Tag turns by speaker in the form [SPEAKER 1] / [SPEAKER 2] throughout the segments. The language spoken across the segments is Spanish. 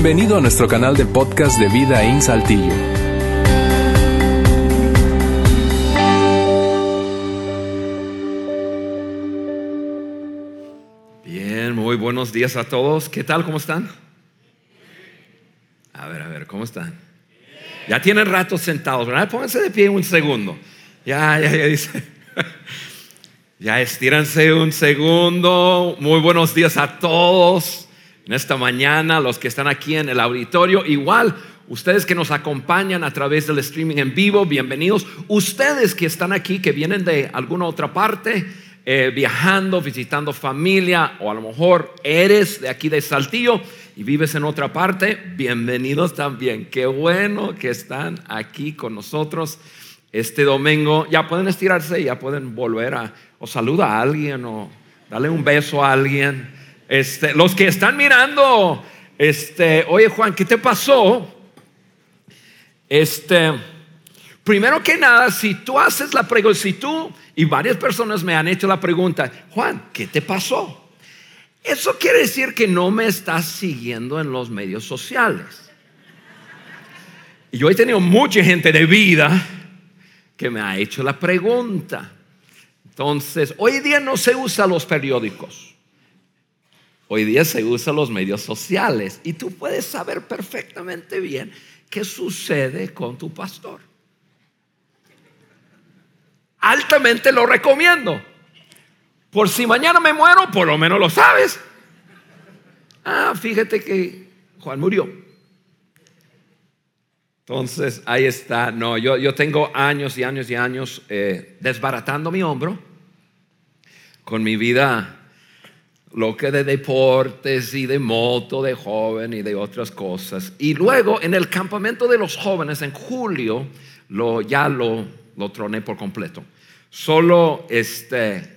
[SPEAKER 1] Bienvenido a nuestro canal de podcast de Vida en Saltillo.
[SPEAKER 2] Bien, muy buenos días a todos. ¿Qué tal? ¿Cómo están? A ver, a ver, ¿cómo están? Ya tienen rato sentados, ¿verdad? Pónganse de pie un segundo. Ya, ya, ya dice. Ya estíranse un segundo. Muy buenos días a todos en esta mañana, los que están aquí en el auditorio. Igual, ustedes que nos acompañan a través del streaming en vivo, bienvenidos. Ustedes que están aquí, que vienen de alguna otra parte, eh, viajando, visitando familia, o a lo mejor eres de aquí de Saltillo y vives en otra parte, bienvenidos también. Qué bueno que están aquí con nosotros este domingo. Ya pueden estirarse, ya pueden volver a o saluda a alguien o dale un beso a alguien. Este, los que están mirando, este, oye Juan, ¿qué te pasó? Este, primero que nada, si tú haces la pregunta, si tú y varias personas me han hecho la pregunta, Juan, ¿qué te pasó? Eso quiere decir que no me estás siguiendo en los medios sociales. Y yo he tenido mucha gente de vida que me ha hecho la pregunta. Entonces, hoy día no se usa los periódicos. Hoy día se usa los medios sociales y tú puedes saber perfectamente bien qué sucede con tu pastor. Altamente lo recomiendo. Por si mañana me muero, por lo menos lo sabes. Ah, fíjate que Juan murió. Entonces, ahí está. No, yo, yo tengo años y años y años eh, desbaratando mi hombro con mi vida lo que de deportes y de moto de joven y de otras cosas. Y luego en el campamento de los jóvenes en julio lo, ya lo, lo troné por completo. Solo este,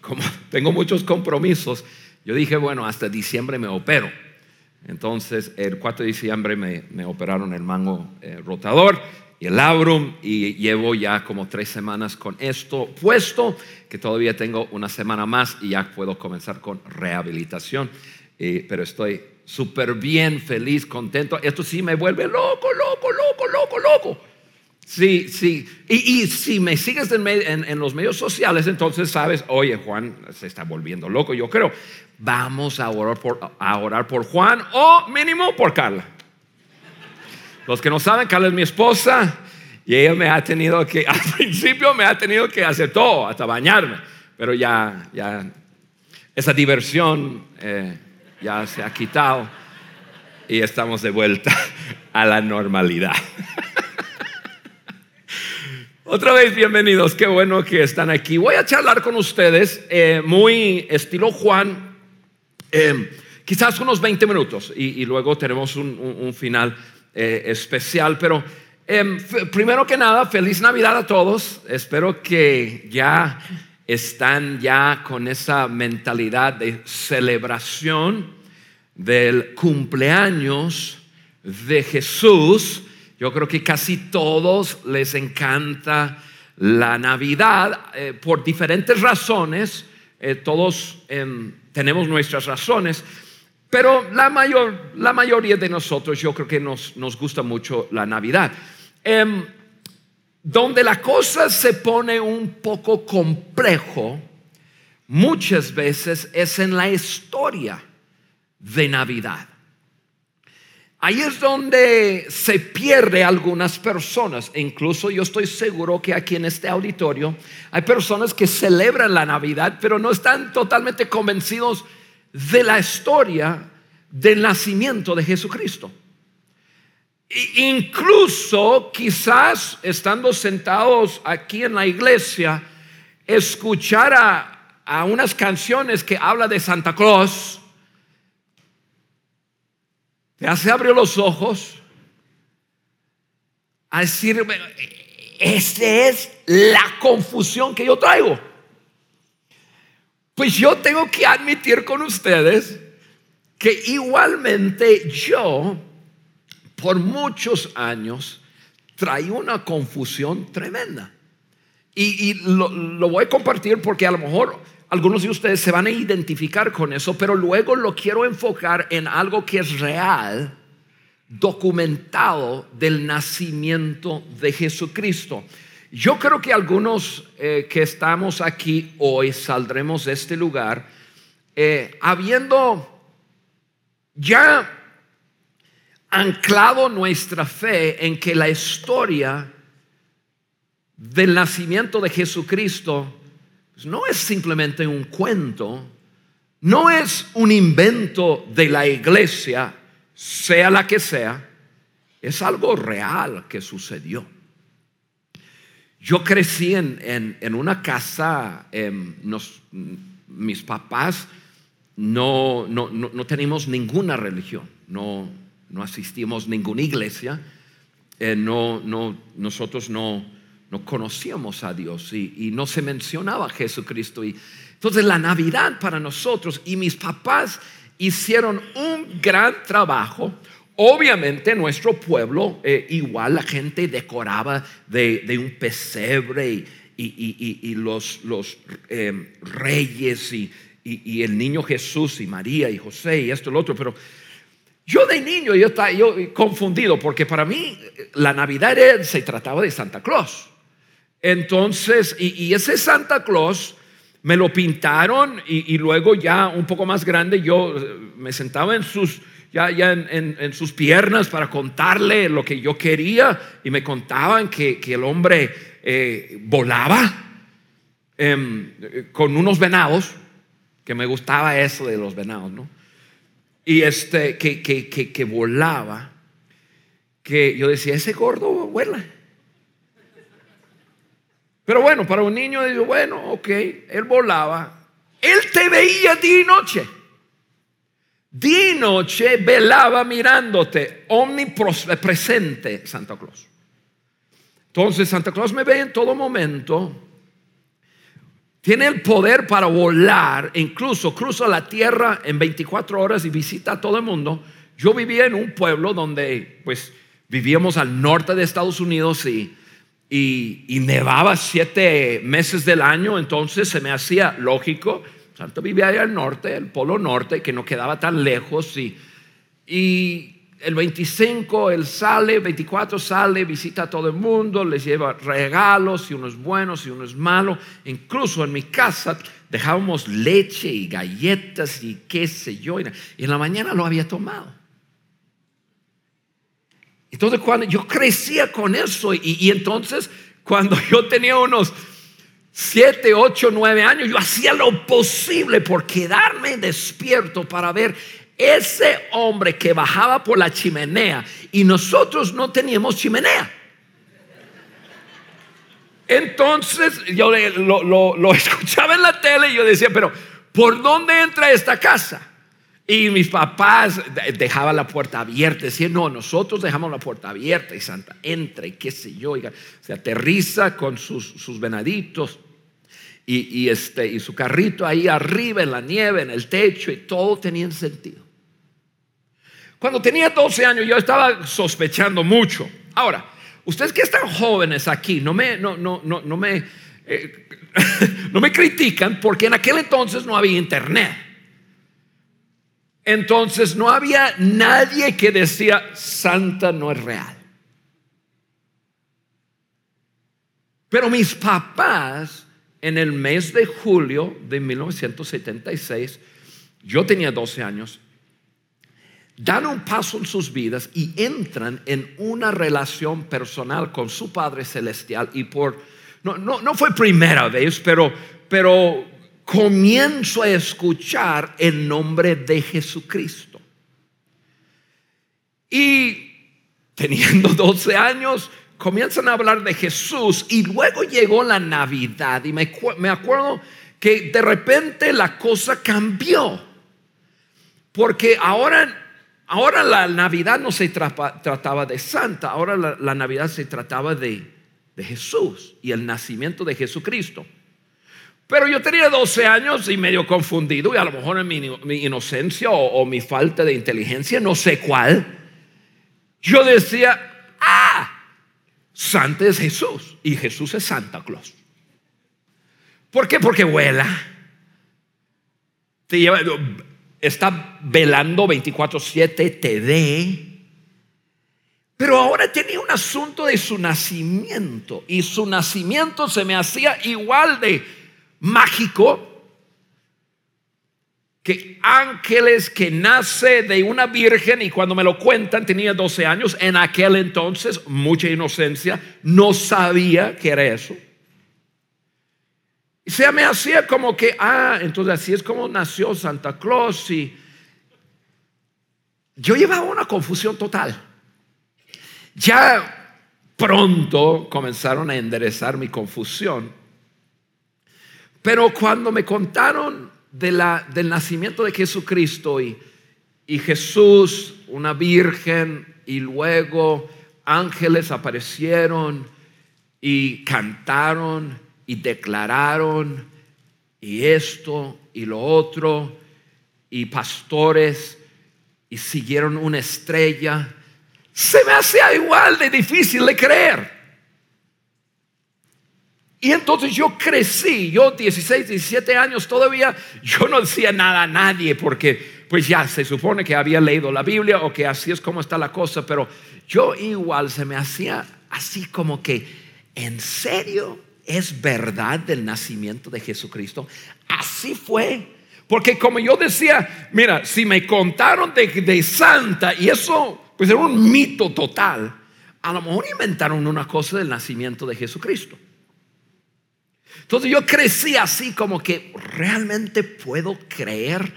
[SPEAKER 2] como tengo muchos compromisos, yo dije, bueno, hasta diciembre me opero. Entonces, el 4 de diciembre me, me operaron el mango eh, rotador el labrum y llevo ya como tres semanas con esto puesto, que todavía tengo una semana más y ya puedo comenzar con rehabilitación. Eh, pero estoy súper bien, feliz, contento. Esto sí me vuelve loco, loco, loco, loco, loco. Sí, sí. Y, si me sigues en, los medios sociales, entonces sabes, oye, Juan se está volviendo loco, yo creo. Vamos a orar por, a orar por Juan o mínimo por Carla. Los que no saben, Carla es mi esposa y ella me ha tenido que, al principio me ha tenido que hacer todo, hasta bañarme, pero ya, ya, esa diversión eh, ya se ha quitado y estamos de vuelta a la normalidad. Otra vez, bienvenidos, qué bueno que están aquí. Voy a charlar con ustedes eh, muy estilo Juan, eh, quizás unos 20 minutos y, luego tenemos un final eh, especial. Pero em, primero que nada, feliz Navidad a todos. Espero que ya están ya con esa mentalidad de celebración del cumpleaños de Jesús. Yo creo que casi todos les encanta la Navidad eh, por diferentes razones. Eh, todos em, tenemos nuestras razones, pero la, mayor, la mayoría de nosotros yo creo que nos, nos gusta mucho la Navidad. Em, donde la cosa se pone un poco complejo, muchas veces es en la historia de Navidad. Ahí es donde se pierde algunas personas. E incluso yo estoy seguro que aquí en este auditorio hay personas que celebran la Navidad, pero no están totalmente convencidos de la historia del nacimiento de Jesucristo. E incluso quizás estando sentados aquí en la iglesia, escuchar a, a unas canciones que habla de Santa Claus, te hace abrir los ojos a decir, esta es la confusión que yo traigo. Pues yo tengo que admitir con ustedes que igualmente yo, por muchos años, traí una confusión tremenda. Y, lo, lo, voy a compartir porque a lo mejor algunos de ustedes se van a identificar con eso, pero luego lo quiero enfocar en algo que es real documentado del nacimiento de Jesucristo. Yo creo que algunos eh, que estamos aquí hoy saldremos de este lugar eh, habiendo ya anclado nuestra fe en que la historia del nacimiento de Jesucristo pues, no es simplemente un cuento, no es un invento de la iglesia, sea la que sea, es algo real que sucedió. Yo crecí en, una casa, em, mis papás no, no, no, tenemos ninguna religión, no, no asistimos a ninguna iglesia, eh, no, no, nosotros no, no conocíamos a Dios y, no se mencionaba a Jesucristo. Y, entonces la Navidad para nosotros y mis papás hicieron un gran trabajo. Obviamente nuestro pueblo, eh, igual la gente decoraba de, un pesebre y, los, eh, reyes y, el niño Jesús y María y José y esto y lo otro, pero yo de niño yo estaba yo confundido porque para mí la Navidad se trataba de Santa Claus. Entonces, y, ese Santa Claus me lo pintaron y, luego ya un poco más grande yo eh, me sentaba en sus, ya, ya en, sus piernas para contarle lo que yo quería y me contaban que, el hombre eh, volaba em, con unos venados que me gustaba eso de los venados, ¿no? Y este, que, que, que, volaba, que yo decía, ese gordo vuela. Pero bueno, para un niño, bueno, ok, él volaba. Él te veía día y noche. Y noche velaba mirándote, omnipresente Santa Claus. Entonces Santa Claus me ve en todo momento tiene el poder para volar, incluso cruza la tierra en 24 horas y visita a todo el mundo. Yo vivía en un pueblo donde pues vivíamos al norte de Estados Unidos y, y, nevaba siete meses del año, entonces se me hacía lógico. Santo vivía allá al norte, el polo norte, que no quedaba tan lejos y, y el 25 él sale, 24 sale, visita a todo el mundo, les lleva regalos y unos buenos y unos malos. Incluso en mi casa dejábamos leche y galletas y qué sé yo. Y en la mañana lo había tomado. Entonces cuando yo crecía con eso y, y entonces cuando yo tenía unos 7, 8, 9 años, yo hacía lo posible por quedarme despierto para ver ese hombre que bajaba por la chimenea y nosotros no teníamos chimenea. Entonces yo lo, escuchaba en la tele y yo decía, pero ¿por dónde entra esta casa? Y mis papás dejaban la puerta abierta, decían, no, nosotros dejamos la puerta abierta y Santa entra y qué sé yo, se aterriza con sus, sus venaditos y, y, este, y su carrito ahí arriba en la nieve, en el techo y todo tenía sentido. Cuando tenía 12 años yo estaba sospechando mucho. Ahora, ustedes que están jóvenes aquí, no me, no, no, no, no me, eh, no me critican porque en aquel entonces no había internet. Entonces no había nadie que decía Santa no es real. Pero mis papás, en el mes de julio de 1976, yo tenía 12 años, dan un paso en sus vidas y entran en una relación personal con su Padre Celestial y por, no, no, fue primera vez, pero, pero comienzo a escuchar el nombre de Jesucristo. Y teniendo 12 años, comienzan a hablar de Jesús y luego llegó la Navidad y me, me acuerdo que de repente la cosa cambió. Porque ahora Ahora la Navidad no se trataba de Santa, ahora la, Navidad se trataba de, Jesús y el nacimiento de Jesucristo. Pero yo tenía 12 años y medio confundido y a lo mejor en mi, inocencia o, mi falta de inteligencia, no sé cuál, yo decía, ah, Santa es Jesús y Jesús es Santa Claus. ¿Por qué? Porque vuela. Te lleva, está velando 24/7, te ve Pero ahora tenía un asunto de su nacimiento y su nacimiento se me hacía igual de mágico que ángeles que nace de una virgen y cuando me lo cuentan tenía 12 años, en aquel entonces mucha inocencia, no sabía que era eso. Y se me hacía como que, ah, entonces así es como nació Santa Claus y yo llevaba una confusión total. Ya pronto comenzaron a enderezar mi confusión, pero cuando me contaron del nacimiento de Jesucristo y, y Jesús, una virgen, y luego ángeles aparecieron y cantaron y declararon y esto y lo otro y pastores y siguieron una estrella. Se me hacía igual de difícil de creer. Y entonces yo crecí, yo 16, 17 años todavía, yo no decía nada a nadie porque pues ya se supone que había leído la Biblia o que así es como está la cosa, pero yo igual se me hacía así como que, ¿en serio es verdad del nacimiento de Jesucristo? Así fue. Porque como yo decía, mira, si me contaron de, de Santa y eso pues era un mito total, a lo mejor inventaron una cosa del nacimiento de Jesucristo. Entonces yo crecí así como que realmente puedo creer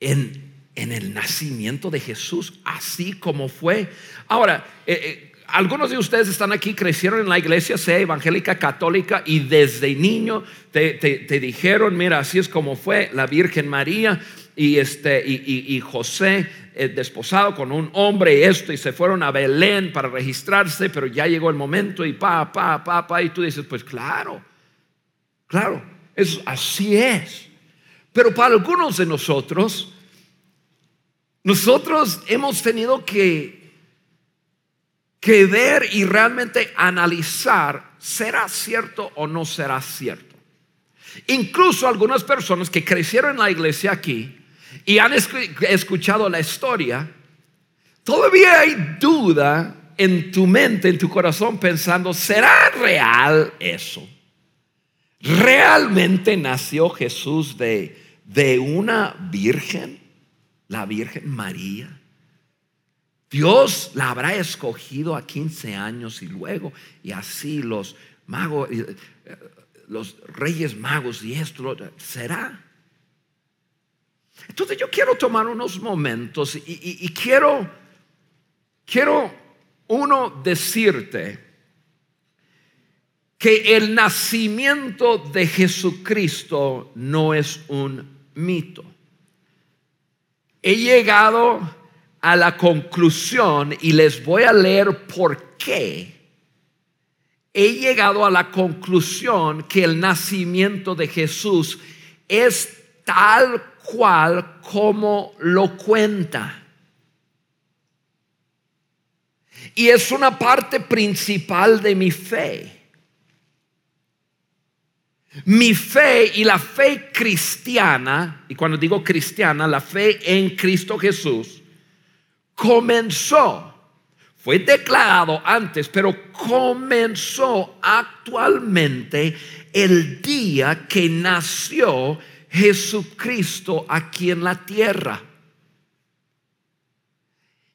[SPEAKER 2] en, el nacimiento de Jesús, así como fue. Ahora, eh, eh, algunos de ustedes están aquí, crecieron en la iglesia, sea evangélica, católica, y desde niño te, dijeron, mira, así es como fue la Virgen María y, este, y, José eh, desposado con un hombre, esto, y se fueron a Belén para registrarse, pero ya llegó el momento y pa, pa, pa, pa, y tú dices, pues claro, Claro, es, así es. Pero para algunos de nosotros, nosotros hemos tenido que, que ver y realmente analizar, ¿será cierto o no será cierto? Incluso algunas personas que crecieron en la iglesia aquí y han escuchado la historia, todavía hay duda en tu mente, en tu corazón, pensando, ¿será real eso? ¿Realmente nació Jesús de, de una virgen? La Virgen María. Dios la habrá escogido a 15 años y luego, y así los magos, eh, los reyes magos y esto, ¿será? Entonces yo quiero tomar unos momentos y, y quiero, quiero uno decirte, que el nacimiento de Jesucristo no es un mito. He llegado a la conclusión y les voy a leer por qué. He llegado a la conclusión que el nacimiento de Jesús es tal cual como lo cuenta. Y es una parte principal de mi fe. Mi fe y la fe cristiana, y cuando digo cristiana, la fe en Cristo Jesús, comenzó, fue declarado antes, pero comenzó actualmente el día que nació Jesucristo aquí en la tierra.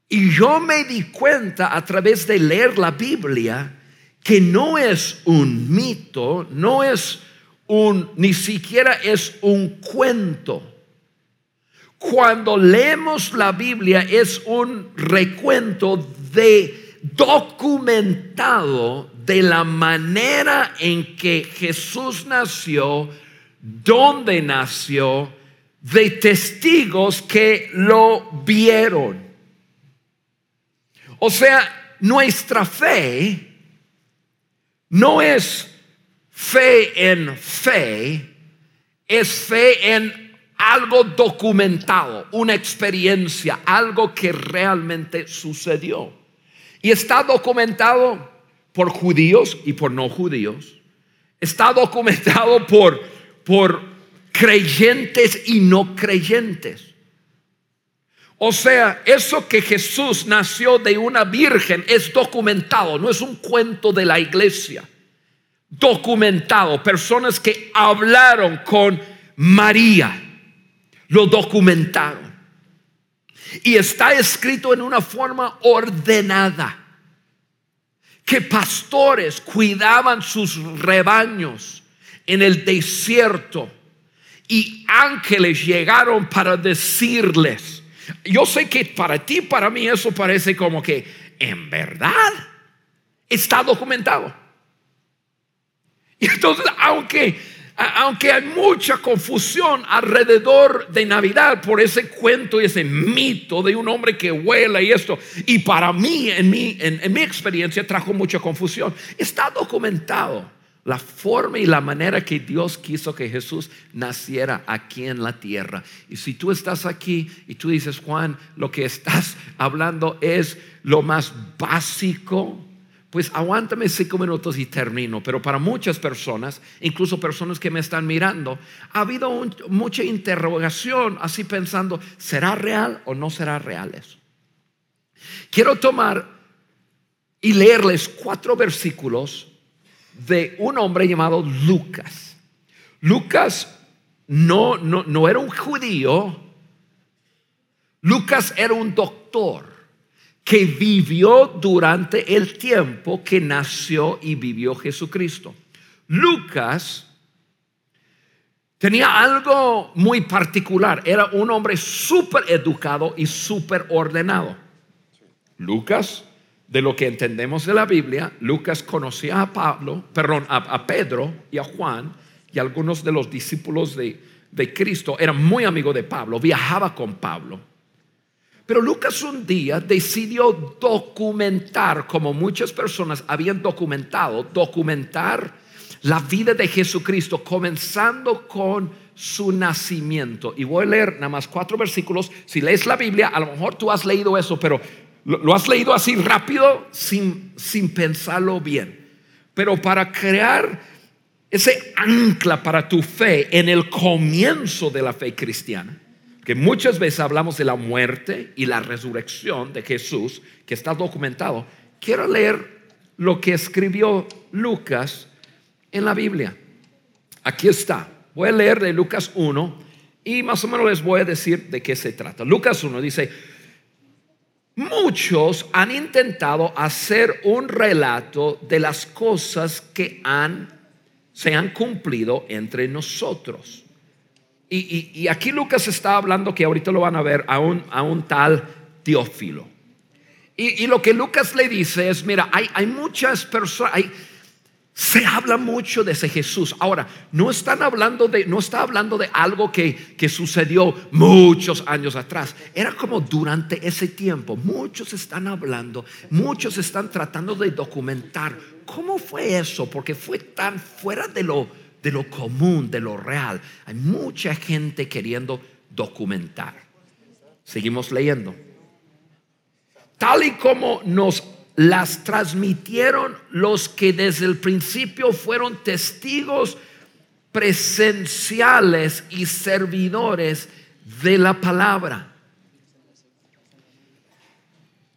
[SPEAKER 2] Y yo me di cuenta a través de leer la Biblia que no es un mito, no es un, ni siquiera es un cuento. Cuando leemos la Biblia es un recuento de documentado de la manera en que Jesús nació, dónde nació, de testigos que lo vieron. O sea, nuestra fe no es Fe en fe es fe en algo documentado, una experiencia, algo que realmente sucedió. Y está documentado por judíos y por no judíos. Está documentado por, por creyentes y no creyentes. O sea, eso que Jesús nació de una virgen es documentado, no es un cuento de la iglesia. Documentado, personas que hablaron con María, lo documentaron. Y está escrito en una forma ordenada, que pastores cuidaban sus rebaños en el desierto y ángeles llegaron para decirles, yo sé que para ti, para mí eso parece como que en verdad está documentado. Entonces, aunque, aunque hay mucha confusión alrededor de Navidad por ese cuento y ese mito de un hombre que vuela y esto, y para mí, en mi, en mi experiencia, trajo mucha confusión, está documentado la forma y la manera que Dios quiso que Jesús naciera aquí en la tierra. Y si tú estás aquí y tú dices, Juan, lo que estás hablando es lo más básico, pues aguántame cinco minutos y termino. Pero para muchas personas, incluso personas que me están mirando, ha habido mucha interrogación así pensando, ¿será real o no será real eso? Quiero tomar y leerles cuatro versículos de un hombre llamado Lucas. Lucas no, no, no era un judío, Lucas era un doctor que vivió durante el tiempo que nació y vivió Jesucristo. Lucas tenía algo muy particular, era un hombre súper educado y súper ordenado. Lucas de lo que entendemos de la Biblia, Lucas conocía a Pablo, perdón, a, Pedro y a Juan y algunos de los discípulos de, de Cristo. Era muy amigo de Pablo, viajaba con Pablo. Pero Lucas un día decidió documentar, como muchas personas habían documentado, documentar la vida de Jesucristo, comenzando con su nacimiento. Y voy a leer nada más cuatro versículos. Si lees la Biblia, a lo mejor tú has leído eso, pero lo, has leído así rápido sin, sin pensarlo bien. Pero para crear ese ancla para tu fe en el comienzo de la fe cristiana, que muchas veces hablamos de la muerte y la resurrección de Jesús, que está documentado, quiero leer lo que escribió Lucas en la Biblia. Aquí está. Voy a leer de Lucas 1 y más o menos les voy a decir de qué se trata. Lucas 1 dice, Muchos han intentado hacer un relato de las cosas que han, se han cumplido entre nosotros. Y, aquí Lucas está hablando que ahorita lo van a ver a un, a un tal Teófilo. Y, y, lo que Lucas le dice es, mira, hay, hay muchas personas, hay, se habla mucho de ese Jesús. Ahora, no están hablando de, no está hablando de algo que, que sucedió muchos años atrás. Era como durante ese tiempo. Muchos están hablando, muchos están tratando de documentar cómo fue eso, porque fue tan fuera de lo, de lo común, de lo real. Hay mucha gente queriendo documentar. Seguimos leyendo. Tal y como nos las transmitieron los que desde el principio fueron testigos presenciales y servidores de la palabra.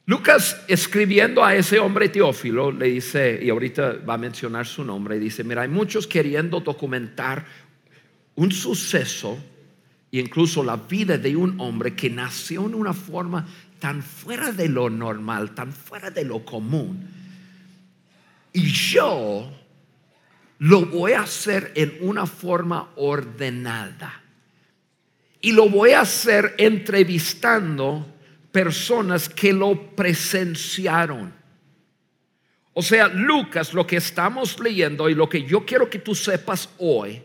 [SPEAKER 2] Lucas escribiendo a ese hombre Teófilo le dice, y ahorita va a mencionar su nombre, dice, mira, hay muchos queriendo documentar un suceso incluso la vida de un hombre que nació en una forma tan fuera de lo normal, tan fuera de lo común. Y yo lo voy a hacer en una forma ordenada. Y lo voy a hacer entrevistando personas que lo presenciaron. O sea, Lucas, lo que estamos leyendo y lo que yo quiero que tú sepas hoy,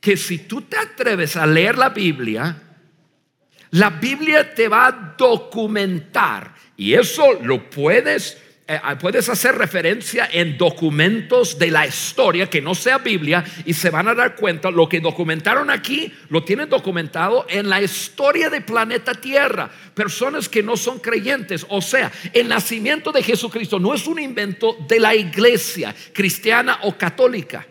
[SPEAKER 2] que si tú te atreves a leer la Biblia, la Biblia te va a documentar y eso lo puedes puedes hacer referencia en documentos de la historia que no sea Biblia y se van a dar cuenta lo que documentaron aquí lo tienen documentado en la historia del planeta Tierra. Personas que no son creyentes, o sea, el nacimiento de Jesucristo no es un invento de la iglesia cristiana o católica.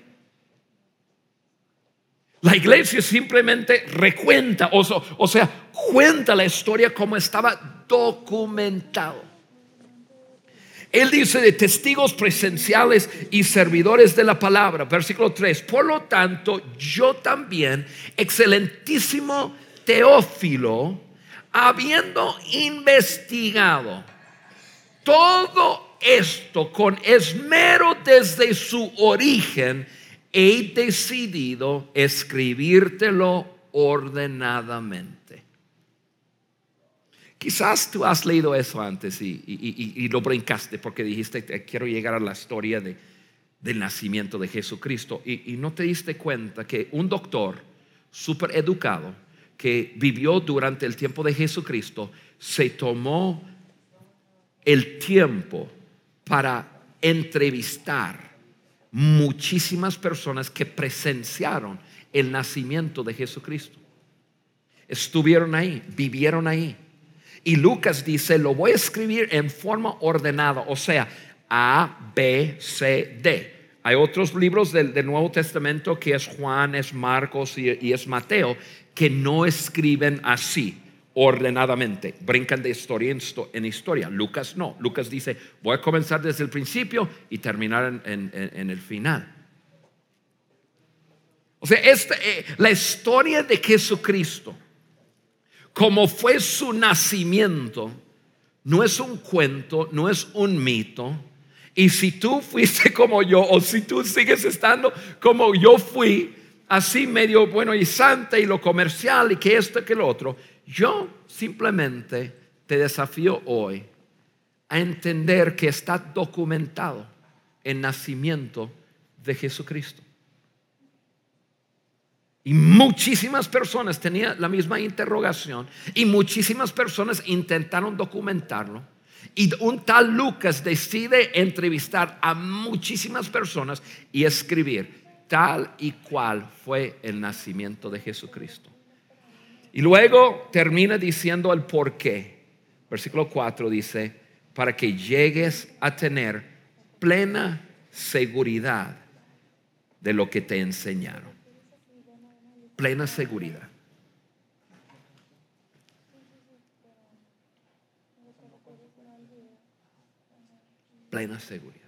[SPEAKER 2] La iglesia simplemente recuenta, o sea, cuenta la historia como estaba documentado. Él dice de testigos presenciales y servidores de la palabra, versículo 3. Por lo tanto, yo también, excelentísimo Teófilo, habiendo investigado todo esto con esmero desde su origen, he decidido escribírtelo ordenadamente. Quizás tú has leído eso antes y, y- y- y lo brincaste porque dijiste, "Te- quiero llegar a la historia de, del nacimiento de Jesucristo. Y no te diste cuenta que un doctor súper educado que vivió durante el tiempo de Jesucristo se tomó el tiempo para entrevistar muchísimas personas que presenciaron el nacimiento de Jesucristo. Estuvieron ahí, vivieron ahí. Y Lucas dice, lo voy a escribir en forma ordenada, o sea, A, B, C, D. Hay otros libros del, del Nuevo Testamento que es Juan, es Marcos y, y es Mateo, que no escriben así, ordenadamente. Brincan de historia en, histo- en historia. Lucas no. Lucas dice, voy a comenzar desde el principio y terminar en- en el final. O sea, esta, eh, la historia de Jesucristo, como fue su nacimiento, no es un cuento, no es un mito. Y si tú fuiste como yo, o si tú sigues estando como yo fui, así medio bueno y santa y lo comercial y que esto que lo otro, yo simplemente te desafío hoy a entender que está documentado el nacimiento de Jesucristo. Y muchísimas personas tenían la misma interrogación y muchísimas personas intentaron documentarlo. Y un tal Lucas decide entrevistar a muchísimas personas y escribir tal y cual fue el nacimiento de Jesucristo. Y luego termina diciendo el por qué. Versículo 4 dice, para que llegues a tener plena seguridad de lo que te enseñaron plena seguridad. Plena seguridad.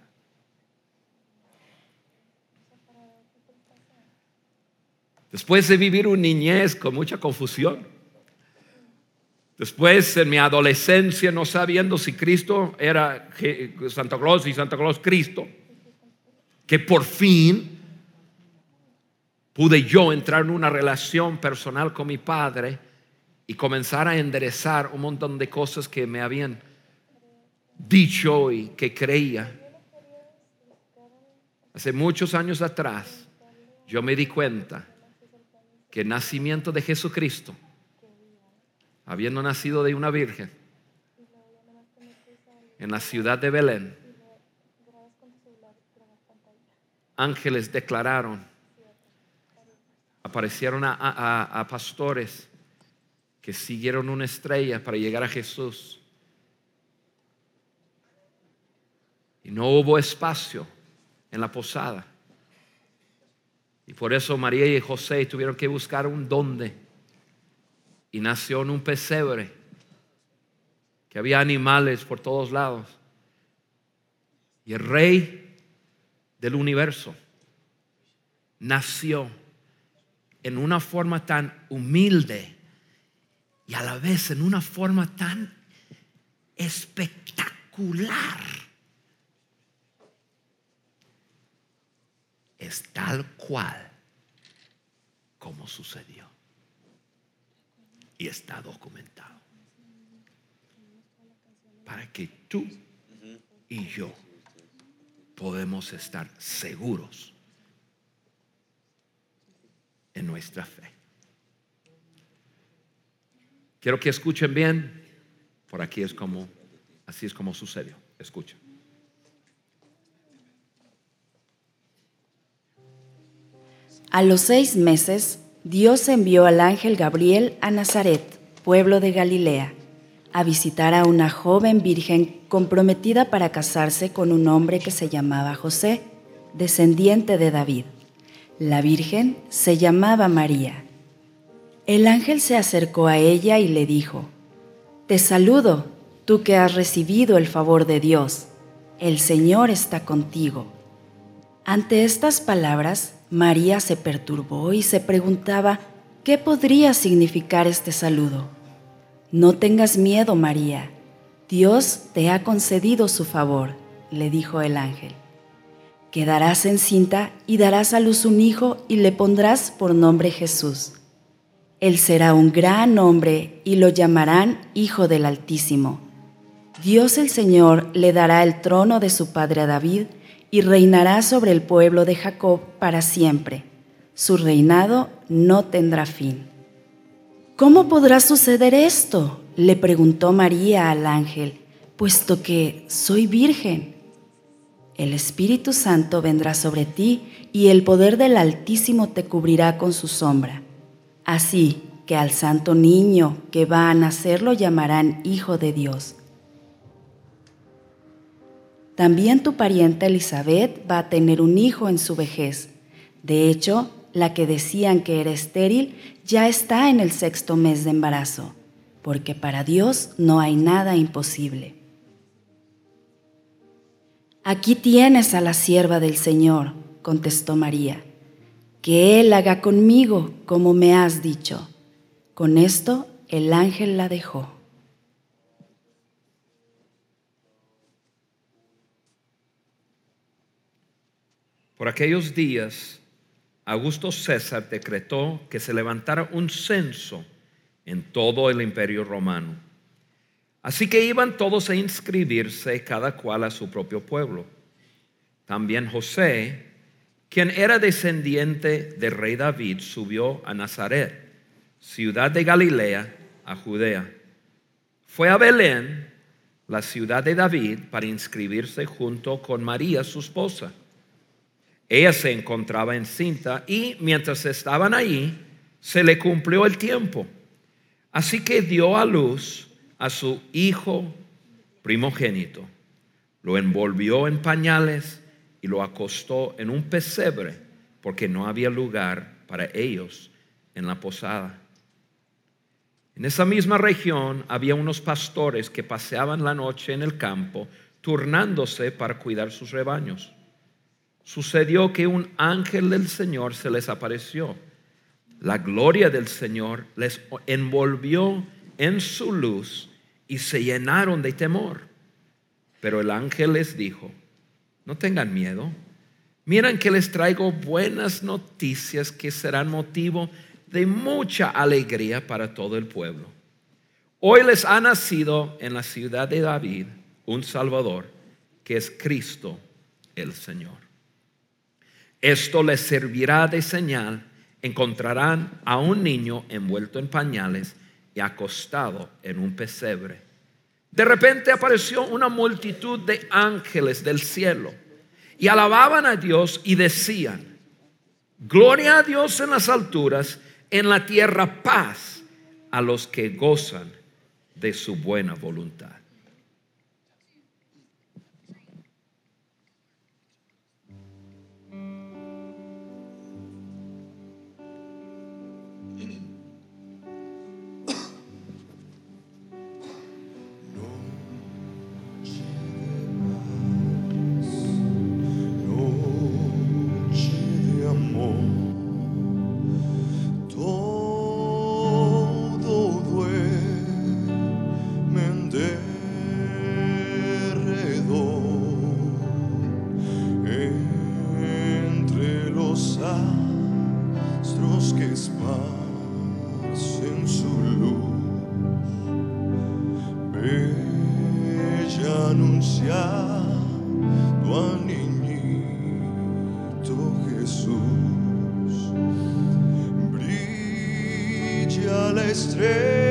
[SPEAKER 2] Después de vivir una niñez con mucha confusión, después en mi adolescencia no sabiendo si Cristo era Santa Claus y Santa Claus Cristo, que por fin pude yo entrar en una relación personal con mi padre y comenzar a enderezar un montón de cosas que me habían dicho y que creía. Hace muchos años atrás, yo me di cuenta que el nacimiento de Jesucristo, habiendo nacido de una virgen, en la ciudad de Belén, ángeles declararon aparecieron a, pastores que siguieron una estrella para llegar a Jesús. Y no hubo espacio en la posada. Y por eso María y José tuvieron que buscar un donde. Y nació en un pesebre. Que había animales por todos lados. Y el rey del universo nació en una forma tan humilde y a la vez en una forma tan espectacular. Es tal cual como sucedió. Y está documentado. Para que tú y yo podemos estar seguros nuestra fe. Quiero que escuchen bien. Por aquí es como, así es como sucedió. Escuchen.
[SPEAKER 3] A los seis meses, Dios envió al ángel Gabriel a Nazaret, pueblo de Galilea, a visitar a una joven virgen comprometida para casarse con un hombre que se llamaba José, descendiente de David. La Virgen se llamaba María. El ángel se acercó a ella y le dijo, Te saludo, tú que has recibido el favor de Dios. El Señor está contigo. Ante estas palabras, María se perturbó y se preguntaba qué podría significar este saludo. No tengas miedo, María. Dios te ha concedido su favor, le dijo el ángel. Quedarás encinta y darás a luz un hijo y le pondrás por nombre Jesús. Él será un gran hombre y lo llamarán Hijo del Altísimo. Dios el Señor le dará el trono de su padre a David y reinará sobre el pueblo de Jacob para siempre. Su reinado no tendrá fin. ¿Cómo podrá suceder esto? le preguntó María al ángel, puesto que soy virgen. El Espíritu Santo vendrá sobre ti y el poder del Altísimo te cubrirá con su sombra. Así que al santo niño que va a nacer lo llamarán Hijo de Dios. También tu parienta Elizabeth va a tener un hijo en su vejez. De hecho, la que decían que era estéril ya está en el sexto mes de embarazo, porque para Dios no hay nada imposible. Aquí tienes a la sierva del Señor, contestó María, que Él haga conmigo como me has dicho. Con esto el ángel la dejó.
[SPEAKER 2] Por aquellos días, Augusto César decretó que se levantara un censo en todo el imperio romano Así que iban todos a inscribirse, cada cual a su propio pueblo. También José, quien era descendiente del rey David, subió a Nazaret, ciudad de Galilea, a Judea. Fue a Belén, la ciudad de David, para inscribirse junto con María, su esposa. Ella se encontraba encinta y mientras estaban ahí, se le cumplió el tiempo. Así que dio a luz a su hijo primogénito, lo envolvió en pañales y lo acostó en un pesebre porque no había lugar para ellos en la posada. En esa misma región había unos pastores que paseaban la noche en el campo, turnándose para cuidar sus rebaños. Sucedió que un ángel del Señor se les apareció. La gloria del Señor les envolvió en su luz y se llenaron de temor. Pero el ángel les dijo, no tengan miedo, miren que les traigo buenas noticias que serán motivo de mucha alegría para todo el pueblo. Hoy les ha nacido en la ciudad de David un Salvador, que es Cristo el Señor. Esto les servirá de señal. Encontrarán a un niño envuelto en pañales acostado en un pesebre. De repente apareció una multitud de ángeles del cielo y alababan a Dios y decían, Gloria a Dios en las alturas, en la tierra paz a los que gozan de su buena voluntad.
[SPEAKER 4] Noche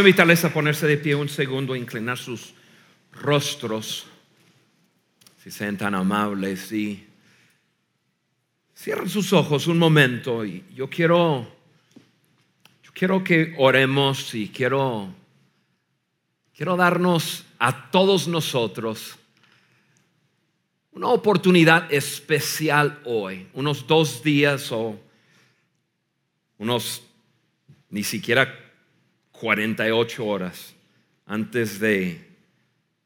[SPEAKER 2] quiero invitarles a ponerse de pie un segundo, inclinar sus rostros, si sean tan amables, y cierren sus ojos un momento. Y yo quiero, yo quiero que oremos y quiero, quiero darnos a todos nosotros una oportunidad especial hoy, unos dos días o unos ni siquiera 48 horas antes de,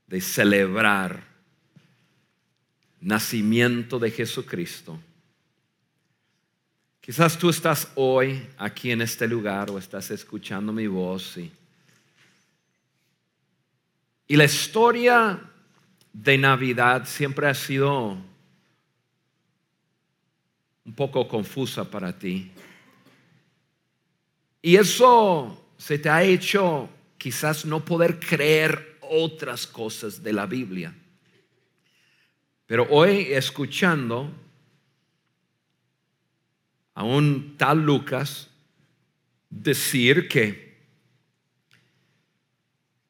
[SPEAKER 2] de celebrar nacimiento de Jesucristo. Quizás tú estás hoy aquí en este lugar o estás escuchando mi voz y, y la historia de Navidad siempre ha sido un poco confusa para ti. Y eso se te ha hecho quizás no poder creer otras cosas de la Biblia. Pero hoy escuchando a un tal Lucas decir que,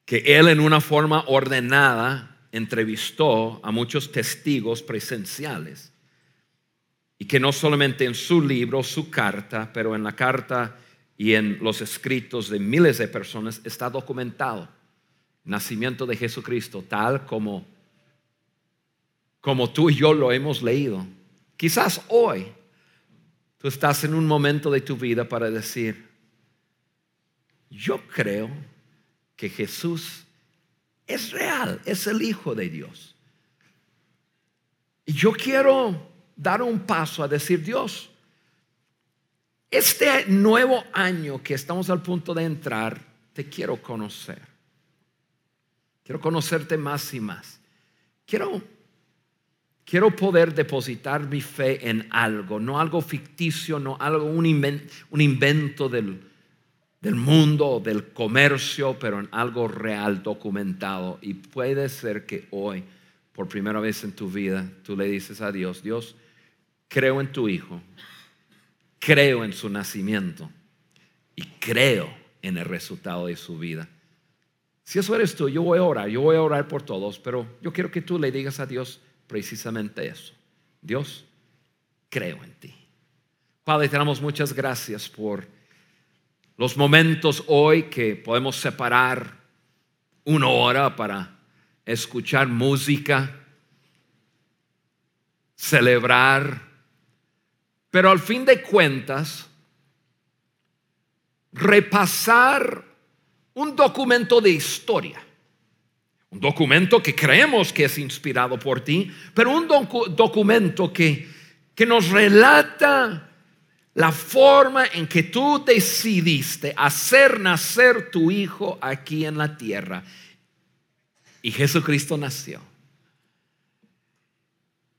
[SPEAKER 2] que él en una forma ordenada entrevistó a muchos testigos presenciales y que no solamente en su libro, su carta, pero en la carta y en los escritos de miles de personas está documentado nacimiento de Jesucristo tal como como tú y yo lo hemos leído. Quizás hoy tú estás en un momento de tu vida para decir, yo creo que Jesús es real, es el Hijo de Dios. Y yo quiero dar un paso a decir, Dios, este nuevo año que estamos al punto de entrar, te quiero conocer. Quiero conocerte más y más. Quiero, quiero poder depositar mi fe en algo, no algo ficticio, no algo, un invento, del, del mundo, del comercio, pero en algo real, documentado. Y puede ser que hoy, por primera vez en tu vida, tú le dices a Dios, Dios, creo en tu Hijo, creo en su nacimiento y creo en el resultado de su vida. Si eso eres tú, yo voy a orar, yo voy a orar por todos, pero yo quiero que tú le digas a Dios precisamente eso. Dios, creo en ti. Padre, te damos muchas gracias por los momentos hoy que podemos separar una hora para escuchar música, celebrar Pero al fin de cuentas, repasar un documento de historia, un documento que creemos que es inspirado por ti, pero un documento que, que nos relata la forma en que tú decidiste hacer nacer tu hijo aquí en la tierra. Y Jesucristo nació.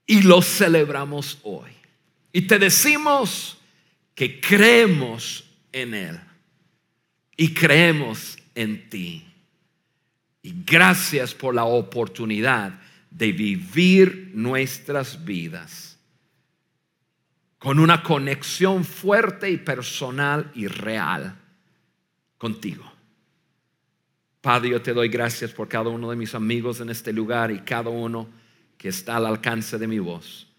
[SPEAKER 2] Y lo celebramos hoy. Y te decimos que creemos en Él. Y creemos en ti. Y gracias por la oportunidad de vivir nuestras vidas con una conexión fuerte y personal y real contigo. Padre, yo te doy gracias por cada uno de mis amigos en este lugar y cada uno que está al alcance de mi voz.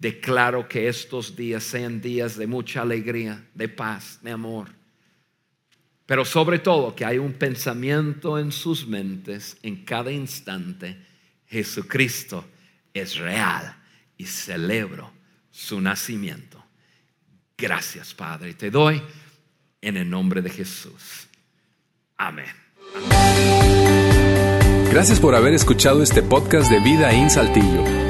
[SPEAKER 2] Declaro que estos días sean días de mucha alegría, de paz, de amor. Pero sobre todo que hay un pensamiento en sus mentes en cada instante. Jesucristo es real y celebro su nacimiento. Gracias, Padre. Te doy en el nombre de Jesús. Amén.
[SPEAKER 1] Gracias por haber escuchado este podcast de Vida en Saltillo.